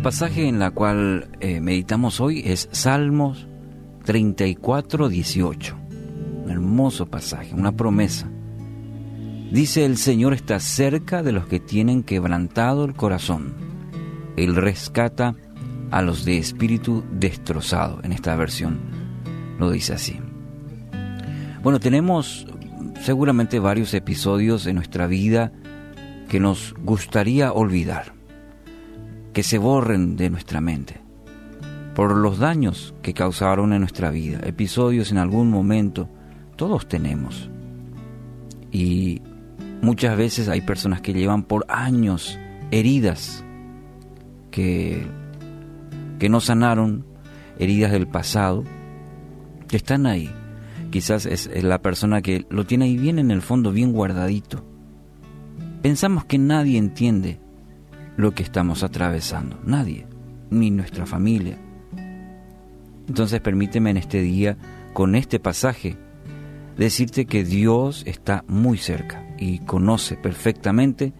pasaje en la cual eh, meditamos hoy es Salmos 34, 18. Un hermoso pasaje, una promesa. Dice, el Señor está cerca de los que tienen quebrantado el corazón. Él rescata a los de espíritu destrozado. En esta versión lo dice así. Bueno, tenemos seguramente varios episodios de nuestra vida que nos gustaría olvidar, que se borren de nuestra mente, por los daños que causaron en nuestra vida, episodios en algún momento, todos tenemos. Y muchas veces hay personas que llevan por años heridas que, que no sanaron, heridas del pasado, que están ahí. Quizás es, es la persona que lo tiene ahí bien en el fondo, bien guardadito Pensamos que nadie entiende lo que estamos atravesando, nadie, ni nuestra familia. Entonces permíteme en este día, con este pasaje, decirte que Dios está muy cerca y conoce perfectamente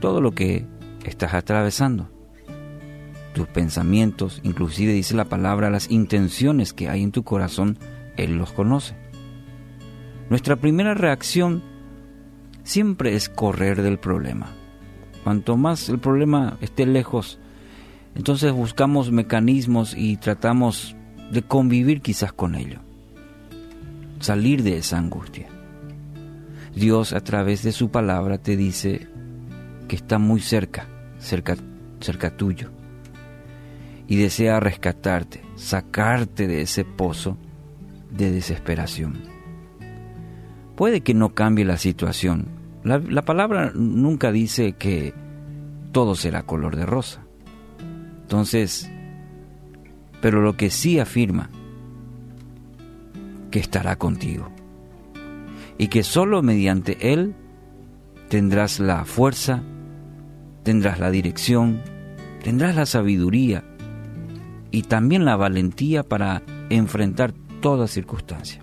todo lo que estás atravesando. Tus pensamientos, inclusive dice la palabra, las intenciones que hay en tu corazón, Él los conoce. Nuestra primera reacción siempre es correr del problema. Cuanto más el problema esté lejos, entonces buscamos mecanismos y tratamos de convivir quizás con ello, salir de esa angustia. Dios a través de su palabra te dice que está muy cerca, cerca, cerca tuyo, y desea rescatarte, sacarte de ese pozo de desesperación. Puede que no cambie la situación. La, palabra nunca dice que todo será color de rosa. Entonces, pero lo que sí afirma, que estará contigo. Y que solo mediante Él tendrás la fuerza, tendrás la dirección, tendrás la sabiduría y también la valentía para enfrentar toda circunstancia,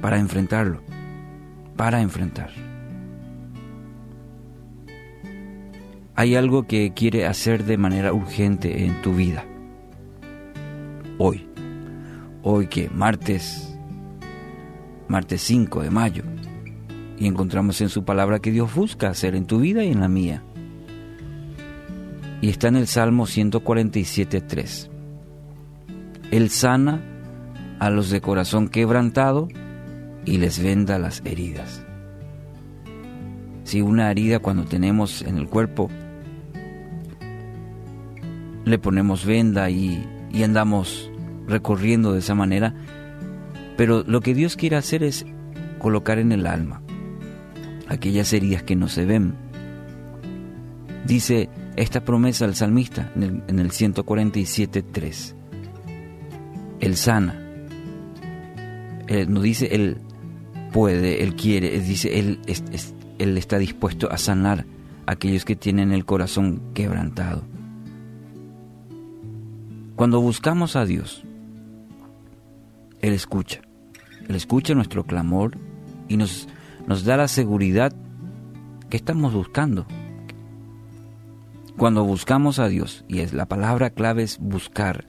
para enfrentarlo para enfrentar. Hay algo que quiere hacer de manera urgente en tu vida. Hoy. Hoy que martes, martes 5 de mayo. Y encontramos en su palabra que Dios busca hacer en tu vida y en la mía. Y está en el Salmo 147.3. Él sana a los de corazón quebrantado y les venda las heridas. Si una herida cuando tenemos en el cuerpo, le ponemos venda y, andamos recorriendo de esa manera, pero lo que Dios quiere hacer es colocar en el alma aquellas heridas que no se ven. Dice esta promesa al salmista en el, en el 147.3. Él sana. Él, nos dice, Él puede, Él quiere, dice, Él, él está dispuesto a sanar aquellos que tienen el corazón quebrantado. Cuando buscamos a Dios, Él escucha, Él escucha nuestro clamor y nos, nos da la seguridad que estamos buscando. Cuando buscamos a Dios, y es la palabra clave es buscar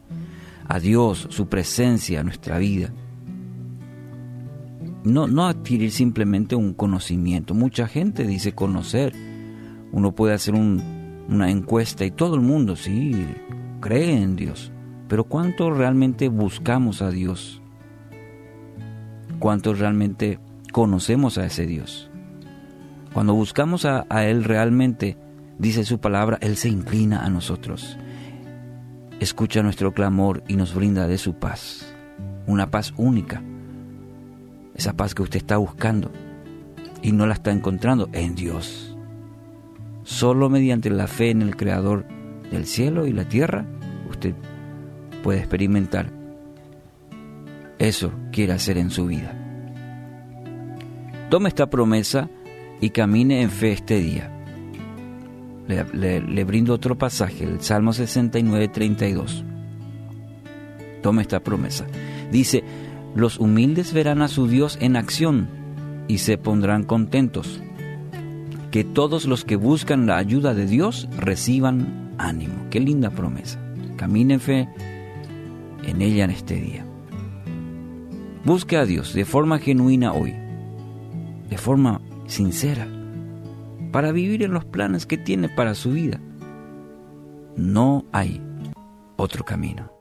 a Dios, su presencia en nuestra vida, no, no adquirir simplemente un conocimiento. Mucha gente dice conocer. Uno puede hacer una encuesta y todo el mundo, sí, cree en Dios. Pero ¿cuánto realmente buscamos a Dios? ¿Cuánto realmente conocemos a ese Dios? Cuando buscamos a, a Él realmente, dice su palabra, Él se inclina a nosotros. Escucha nuestro clamor y nos brinda de su paz. Una paz única esa paz que usted está buscando y no la está encontrando en Dios. Solo mediante la fe en el Creador del cielo y la tierra, usted puede experimentar eso quiere hacer en su vida. Tome esta promesa y camine en fe este día. Le, brindo otro pasaje, el Salmo 69, 32. Tome esta promesa. Dice, los humildes verán a su Dios en acción y se pondrán contentos. Que todos los que buscan la ayuda de Dios reciban ánimo. Qué linda promesa. Camine en fe en ella en este día. Busque a Dios de forma genuina hoy, de forma sincera, para vivir en los planes que tiene para su vida. No hay otro camino.